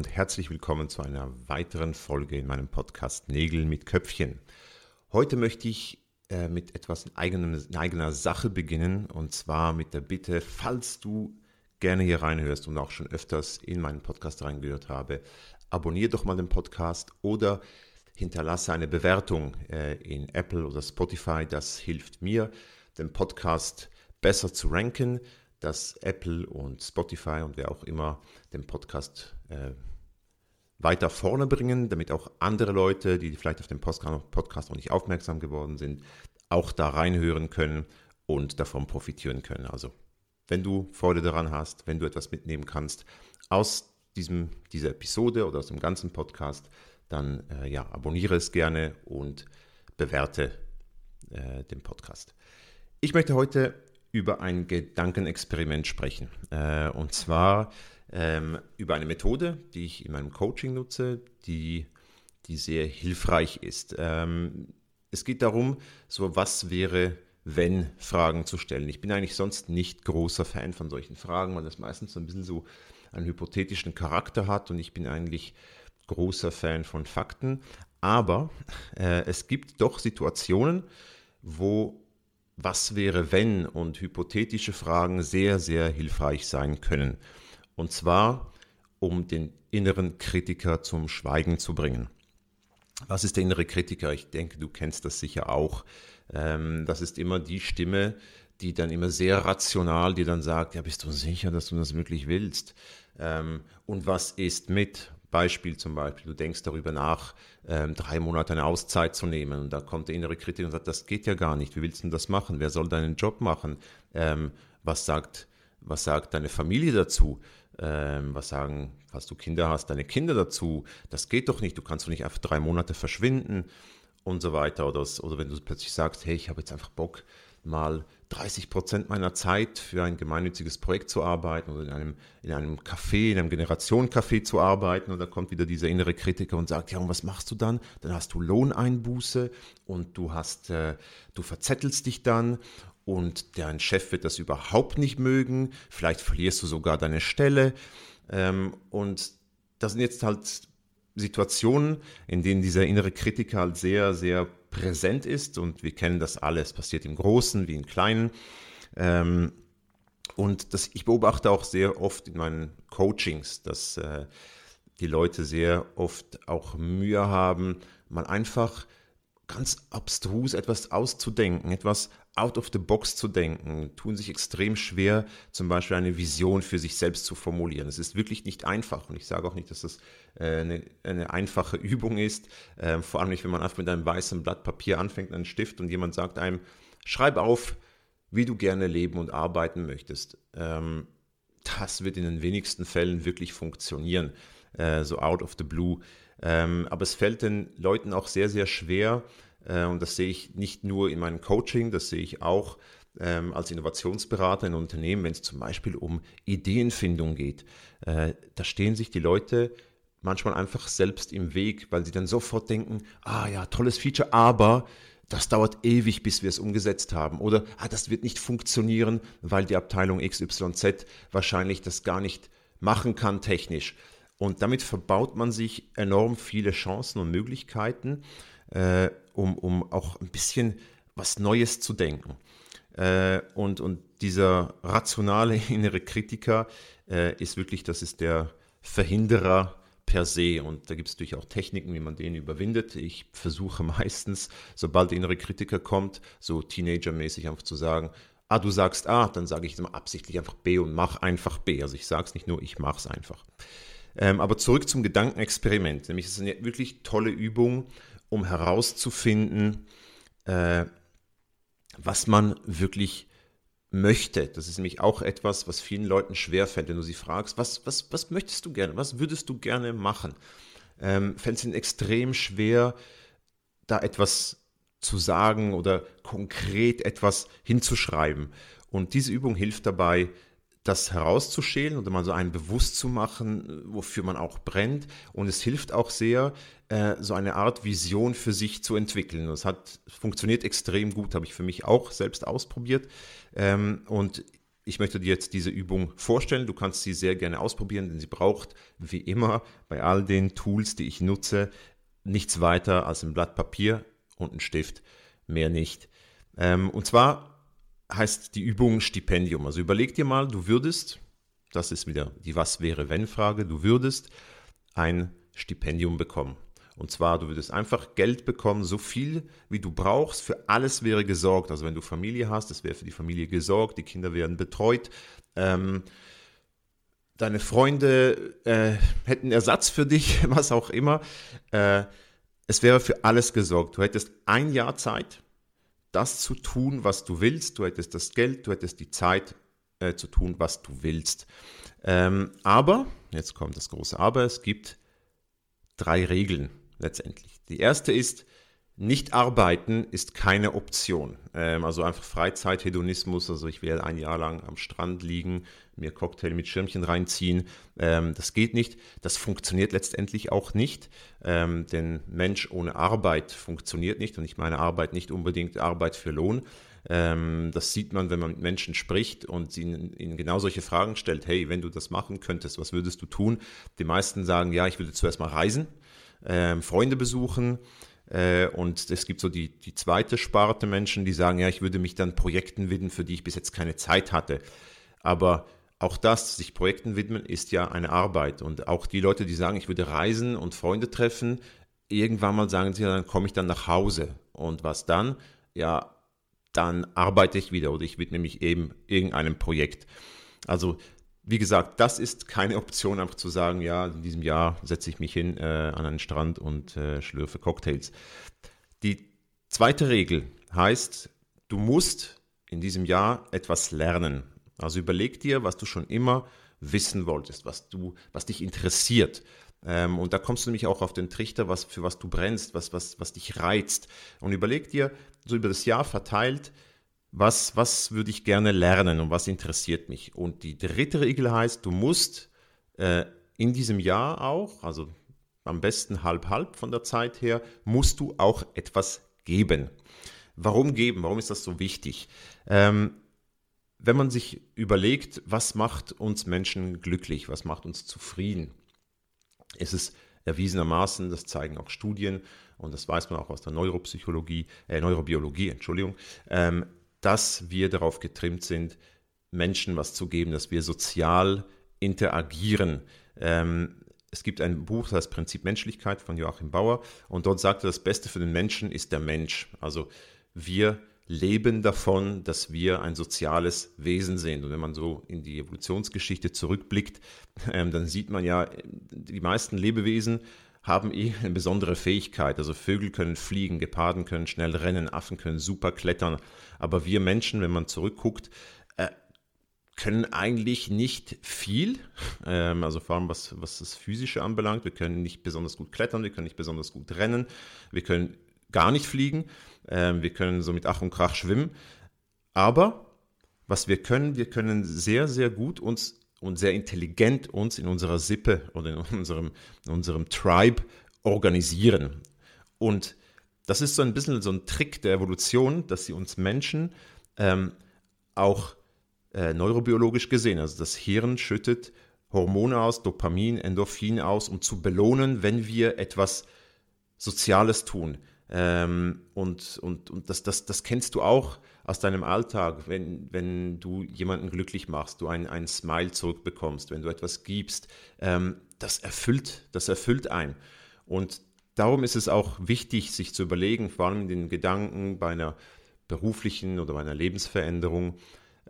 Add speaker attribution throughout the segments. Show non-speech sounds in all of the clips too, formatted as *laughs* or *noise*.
Speaker 1: Und herzlich willkommen zu einer weiteren Folge in meinem Podcast Nägel mit Köpfchen. Heute möchte ich äh, mit etwas in, eigenem, in eigener Sache beginnen und zwar mit der Bitte, falls du gerne hier reinhörst und auch schon öfters in meinen Podcast reingehört habe, abonniere doch mal den Podcast oder hinterlasse eine Bewertung äh, in Apple oder Spotify. Das hilft mir, den Podcast besser zu ranken dass Apple und Spotify und wer auch immer den Podcast äh, weiter vorne bringen, damit auch andere Leute, die vielleicht auf den Podcast noch nicht aufmerksam geworden sind, auch da reinhören können und davon profitieren können. Also, wenn du Freude daran hast, wenn du etwas mitnehmen kannst aus diesem, dieser Episode oder aus dem ganzen Podcast, dann äh, ja, abonniere es gerne und bewerte äh, den Podcast. Ich möchte heute über ein Gedankenexperiment sprechen. Äh, und zwar ähm, über eine Methode, die ich in meinem Coaching nutze, die, die sehr hilfreich ist. Ähm, es geht darum, so was wäre, wenn Fragen zu stellen. Ich bin eigentlich sonst nicht großer Fan von solchen Fragen, weil das meistens so ein bisschen so einen hypothetischen Charakter hat und ich bin eigentlich großer Fan von Fakten. Aber äh, es gibt doch Situationen, wo was wäre wenn und hypothetische Fragen sehr, sehr hilfreich sein können. Und zwar, um den inneren Kritiker zum Schweigen zu bringen. Was ist der innere Kritiker? Ich denke, du kennst das sicher auch. Ähm, das ist immer die Stimme, die dann immer sehr rational dir dann sagt, ja, bist du sicher, dass du das wirklich willst? Ähm, und was ist mit? Beispiel zum Beispiel, du denkst darüber nach, ähm, drei Monate eine Auszeit zu nehmen und da kommt der innere Kritiker und sagt, das geht ja gar nicht, wie willst du das machen? Wer soll deinen Job machen? Ähm, was, sagt, was sagt deine Familie dazu? Ähm, was sagen, falls du Kinder hast, deine Kinder dazu? Das geht doch nicht, du kannst doch nicht einfach drei Monate verschwinden und so weiter. Oder, oder wenn du plötzlich sagst, hey, ich habe jetzt einfach Bock, mal 30 Prozent meiner Zeit für ein gemeinnütziges Projekt zu arbeiten oder in einem, in einem Café, in einem Generationencafé zu arbeiten. Und da kommt wieder dieser innere Kritiker und sagt, ja, und was machst du dann? Dann hast du Lohneinbuße und du hast, äh, du verzettelst dich dann und dein Chef wird das überhaupt nicht mögen. Vielleicht verlierst du sogar deine Stelle. Ähm, und das sind jetzt halt Situationen, in denen dieser innere Kritiker halt sehr, sehr präsent ist und wir kennen das alles, passiert im Großen wie im Kleinen. Ähm, und das, ich beobachte auch sehr oft in meinen Coachings, dass äh, die Leute sehr oft auch Mühe haben, mal einfach ganz abstrus etwas auszudenken, etwas out of the box zu denken, tun sich extrem schwer, zum Beispiel eine Vision für sich selbst zu formulieren. Es ist wirklich nicht einfach und ich sage auch nicht, dass das äh, eine, eine, einfache *laughs* Übung ist, äh, vor allem nicht, wenn man einfach mit einem weißen Blatt Papier anfängt, einen Stift und jemand sagt einem, schreib auf, wie du gerne leben und arbeiten möchtest. Ähm, das wird in den wenigsten Fällen wirklich funktionieren, äh, so out of the blue. Ähm, aber es fällt den Leuten auch sehr, sehr schwer, und das sehe ich nicht nur in meinem Coaching, das sehe ich auch ähm, als Innovationsberater in Unternehmen, wenn es zum Beispiel um Ideenfindung geht. Äh, da stehen sich die Leute manchmal einfach selbst im Weg, weil sie dann sofort denken, ah ja, tolles Feature, aber das dauert ewig, bis wir es umgesetzt haben. Oder ah, das wird nicht funktionieren, weil die Abteilung XYZ wahrscheinlich das gar nicht machen kann technisch. Und damit verbaut man sich enorm viele Chancen und Möglichkeiten, äh, um, um auch ein bisschen was Neues zu denken. Äh, und, und dieser rationale *laughs* innere Kritiker äh, ist wirklich, das ist der Verhinderer per se. Und da gibt es natürlich auch Techniken, wie man den überwindet. Ich versuche *laughs* meistens, sobald der innere Kritiker kommt, so Teenager-mäßig einfach zu sagen, ah, du sagst A, dann sage ich immer absichtlich einfach B und mach einfach B. Also ich sage es nicht nur, ich mache es einfach. Ähm, aber zurück zum Gedankenexperiment. Nämlich ist es eine wirklich tolle Übung, um herauszufinden, äh, was man wirklich möchte. Das ist nämlich auch etwas, was vielen Leuten schwerfällt, wenn du sie fragst, was, was, was möchtest du gerne, was würdest du gerne machen? Ähm, fällt es ihnen extrem schwer, da etwas zu sagen oder konkret etwas hinzuschreiben. Und diese Übung hilft dabei, das herauszuschälen oder mal so einen bewusst zu machen, wofür man auch brennt. Und es hilft auch sehr, äh, so eine Art Vision für sich zu entwickeln. Das hat funktioniert extrem gut, habe ich für mich auch selbst ausprobiert. Ähm, und ich möchte dir jetzt diese Übung vorstellen. Du kannst sie sehr gerne ausprobieren, denn sie braucht wie immer bei all den Tools, die ich nutze, nichts weiter als ein Blatt Papier und ein Stift, mehr nicht. Ähm, und zwar heißt die Übung Stipendium. Also überleg dir mal, du würdest, das ist wieder die Was wäre wenn Frage, du würdest ein Stipendium bekommen. Und zwar, du würdest einfach Geld bekommen, so viel wie du brauchst. Für alles wäre gesorgt. Also wenn du Familie hast, es wäre für die Familie gesorgt, die Kinder werden betreut. Ähm, deine Freunde äh, hätten Ersatz für dich, *laughs* was auch immer. Äh, es wäre für alles gesorgt. Du hättest ein Jahr Zeit, das zu tun, was du willst. Du hättest das Geld, du hättest die Zeit äh, zu tun, was du willst. Ähm, aber, jetzt kommt das große Aber, es gibt drei Regeln letztendlich. Die erste ist, nicht arbeiten ist keine Option. Ähm, also einfach Freizeithedonismus, also ich werde ein Jahr lang am Strand liegen, mir Cocktail mit Schirmchen reinziehen. Ähm, das geht nicht. Das funktioniert letztendlich auch nicht, ähm, denn Mensch ohne Arbeit funktioniert nicht. Und ich meine Arbeit nicht unbedingt Arbeit für Lohn. Ähm, das sieht man, wenn man mit Menschen spricht und ihnen, ihnen genau solche Fragen stellt. Hey, wenn du das machen könntest, was würdest du tun? Die meisten sagen, ja, ich würde zuerst mal reisen, ähm, Freunde besuchen und es gibt so die, die zweite Sparte Menschen, die sagen, ja, ich würde mich dann Projekten widmen, für die ich bis jetzt keine Zeit hatte. Aber auch das, sich Projekten widmen, ist ja eine Arbeit. Und auch die Leute, die sagen, ich würde reisen und Freunde treffen, irgendwann mal sagen sie, dann komme ich dann nach Hause. Und was dann? Ja, dann arbeite ich wieder oder ich widme mich eben irgendeinem Projekt. Also wie gesagt, das ist keine Option, einfach zu sagen, ja, in diesem Jahr setze ich mich hin äh, an einen Strand und äh, schlürfe Cocktails. Die zweite Regel heißt, du musst in diesem Jahr etwas lernen. Also überleg dir, was du schon immer wissen wolltest, was, du, was dich interessiert. Ähm, und da kommst du nämlich auch auf den Trichter, was, für was du brennst, was, was, was dich reizt. Und überleg dir, so über das Jahr verteilt, was, was würde ich gerne lernen und was interessiert mich. Und die dritte Regel heißt, du musst äh, in diesem Jahr auch, also am besten halb-halb von der Zeit her, musst du auch etwas geben. Warum geben? Warum ist das so wichtig? Ähm, wenn man sich überlegt, was macht uns Menschen glücklich, was macht uns zufrieden, ist es erwiesenermaßen, das zeigen auch Studien und das weiß man auch aus der Neuropsychologie, äh, Neurobiologie, Entschuldigung, ähm, dass wir darauf getrimmt sind, Menschen was zu geben, dass wir sozial interagieren. Ähm, es gibt ein Buch, das heißt Prinzip Menschlichkeit von Joachim Bauer und dort sagt er, das Beste für den Menschen ist der Mensch. Also wir leben davon, dass wir ein soziales Wesen sind. Und wenn man so in die Evolutionsgeschichte zurückblickt, *laughs* ähm, dann sieht man ja, die meisten Lebewesen haben eh eine besondere Fähigkeit. Also Vögel können fliegen, Geparden können schnell rennen, Affen können super klettern. Aber wir Menschen, wenn man zurückguckt, äh, können eigentlich nicht viel. Ähm, also vor allem was, was das Physische anbelangt. Wir können nicht besonders gut klettern, wir können nicht besonders gut rennen, wir können gar nicht fliegen, ähm, wir können so mit Ach und Krach schwimmen. Aber was wir können, wir können sehr, sehr gut uns und sehr intelligent uns in unserer Sippe oder in unserem, in unserem Tribe organisieren. Und das ist so ein bisschen so ein Trick der Evolution, dass sie uns Menschen ähm, auch äh, neurobiologisch gesehen, also das Hirn schüttet Hormone aus, Dopamin, Endorphin aus, um zu belohnen, wenn wir etwas Soziales tun. Ähm, und und, und das, das, das kennst du auch aus deinem Alltag, wenn, wenn du jemanden glücklich machst, du ein, ein Smile zurückbekommst, wenn du etwas gibst, ähm, das erfüllt, das erfüllt ein. Und darum ist es auch wichtig, sich zu überlegen, vor allem den Gedanken bei einer beruflichen oder bei einer Lebensveränderung,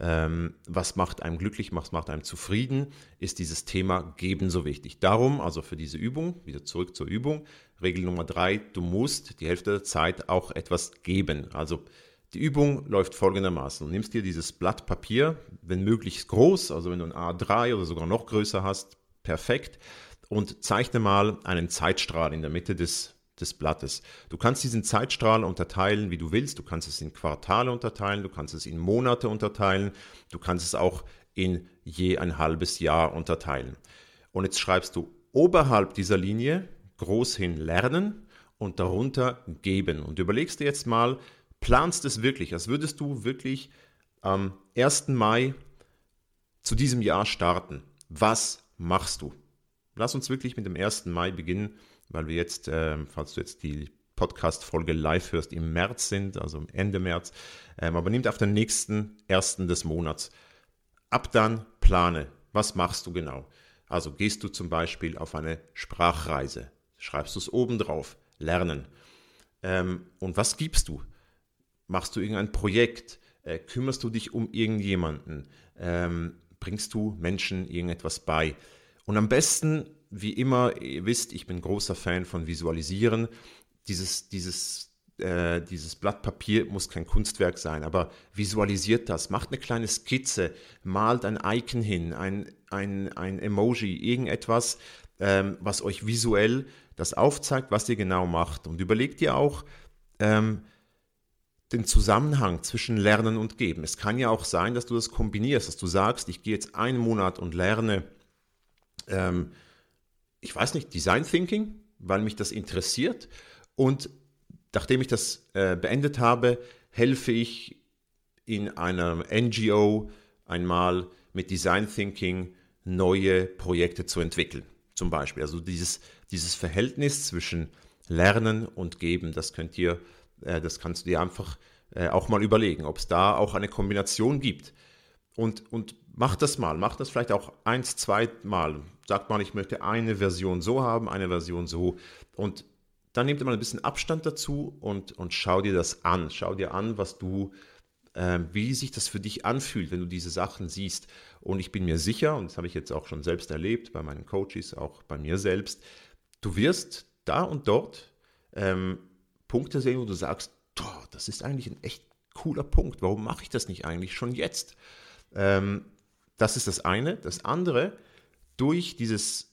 Speaker 1: ähm, was macht einem glücklich, was macht einem zufrieden, ist dieses Thema Geben so wichtig. Darum, also für diese Übung, wieder zurück zur Übung, Regel Nummer drei, du musst die Hälfte der Zeit auch etwas geben. Also Die Übung läuft folgendermaßen. Du nimmst dir dieses Blatt Papier, wenn möglichst groß, also wenn du ein A3 oder sogar noch größer hast, perfekt, und zeichne mal einen Zeitstrahl in der Mitte des, des Blattes. Du kannst diesen Zeitstrahl unterteilen, wie du willst. Du kannst es in Quartale unterteilen, du kannst es in Monate unterteilen, du kannst es auch in je ein halbes Jahr unterteilen. Und jetzt schreibst du oberhalb dieser Linie groß hin lernen und darunter geben. Und überlegst dir jetzt mal, planst es wirklich, als würdest du wirklich am 1. Mai zu diesem Jahr starten. Was machst du? Lass uns wirklich mit dem 1. Mai beginnen, weil wir jetzt, äh, falls du jetzt die Podcast-Folge live hörst, im März sind, also Ende März. Ähm, aber nimm auf den nächsten ersten des Monats. Ab dann plane. Was machst du genau? Also gehst du zum Beispiel auf eine Sprachreise, schreibst du es oben drauf, lernen. Ähm, und was gibst du? Machst du irgendein Projekt? Äh, kümmerst du dich um irgendjemanden? Ähm, bringst du Menschen irgendetwas bei? Und am besten, wie immer, ihr wisst, ich bin großer Fan von Visualisieren. Dieses, dieses, äh, dieses Blatt Papier muss kein Kunstwerk sein, aber visualisiert das, macht eine kleine Skizze, malt ein Icon hin, ein, ein, ein Emoji, irgendetwas, ähm, was euch visuell das aufzeigt, was ihr genau macht. Und überlegt ihr auch, ähm, den Zusammenhang zwischen Lernen und Geben. Es kann ja auch sein, dass du das kombinierst, dass du sagst, ich gehe jetzt einen Monat und lerne, ähm, ich weiß nicht, Design Thinking, weil mich das interessiert. Und nachdem ich das äh, beendet habe, helfe ich in einer NGO einmal mit Design Thinking neue Projekte zu entwickeln. Zum Beispiel. Also dieses, dieses Verhältnis zwischen Lernen und Geben, das könnt ihr äh, das kannst du dir einfach äh, auch mal überlegen, ob es da auch eine Kombination gibt. Und, und mach das mal, mach das vielleicht auch eins, zwei Mal. Sag mal, ich möchte eine Version so haben, eine Version so. Und dann nehmt mal ein bisschen Abstand dazu und, und schau dir das an. Schau dir an, was du, äh, wie sich das für dich anfühlt, wenn du diese Sachen siehst. Und ich bin mir sicher, und das habe ich jetzt auch schon selbst erlebt, bei meinen Coaches, auch bei mir selbst, du wirst da und dort ähm, Punkte sehen, wo du sagst, das ist eigentlich ein echt cooler Punkt. Warum mache ich das nicht eigentlich schon jetzt? Ähm, das ist das eine. Das andere, durch dieses,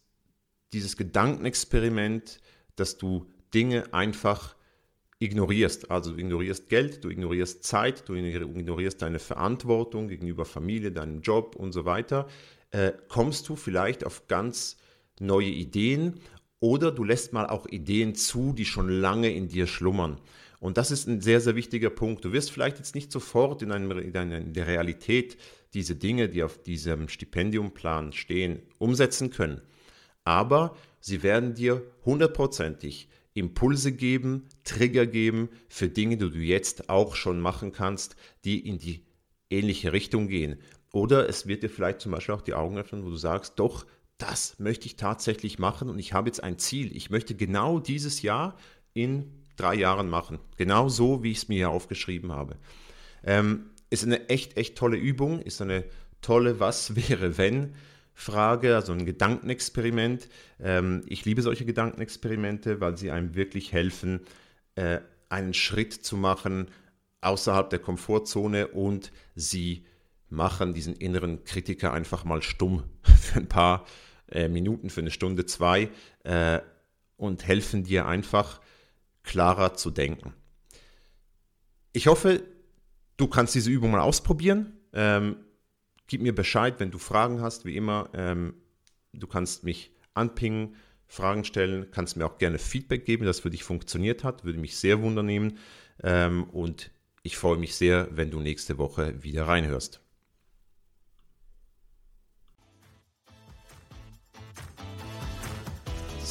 Speaker 1: dieses Gedankenexperiment, dass du Dinge einfach ignorierst. Also du ignorierst Geld, du ignorierst Zeit, du ignorierst deine Verantwortung gegenüber Familie, deinem Job und so weiter, äh, kommst du vielleicht auf ganz neue Ideen oder du lässt mal auch Ideen zu, die schon lange in dir schlummern. Und das ist ein sehr, sehr wichtiger Punkt. Du wirst vielleicht jetzt nicht sofort in, einem, in, einer, in der Realität diese Dinge, die auf diesem Stipendiumplan stehen, umsetzen können. Aber sie werden dir hundertprozentig Impulse geben, Trigger geben für Dinge, die du jetzt auch schon machen kannst, die in die ähnliche Richtung gehen. Oder es wird dir vielleicht zum Beispiel auch die Augen öffnen, wo du sagst, doch, das möchte ich tatsächlich machen und ich habe jetzt ein Ziel. Ich möchte genau dieses Jahr in drei Jahren machen. Genau so, wie ich es mir hier aufgeschrieben habe. Ähm, ist eine echt, echt tolle Übung, ist eine tolle Was wäre wenn Frage, also ein Gedankenexperiment. Ähm, ich liebe solche Gedankenexperimente, weil sie einem wirklich helfen, äh, einen Schritt zu machen außerhalb der Komfortzone und sie machen diesen inneren Kritiker einfach mal stumm *laughs* für ein paar äh, Minuten, für eine Stunde, zwei äh, und helfen dir einfach klarer zu denken. Ich hoffe, du kannst diese Übung mal ausprobieren. Ähm, gib mir Bescheid, wenn du Fragen hast, wie immer. Ähm, du kannst mich anpingen, Fragen stellen, kannst mir auch gerne Feedback geben, das für dich funktioniert hat, würde mich sehr wundernehmen. Ähm, und ich freue mich sehr, wenn du nächste Woche wieder reinhörst.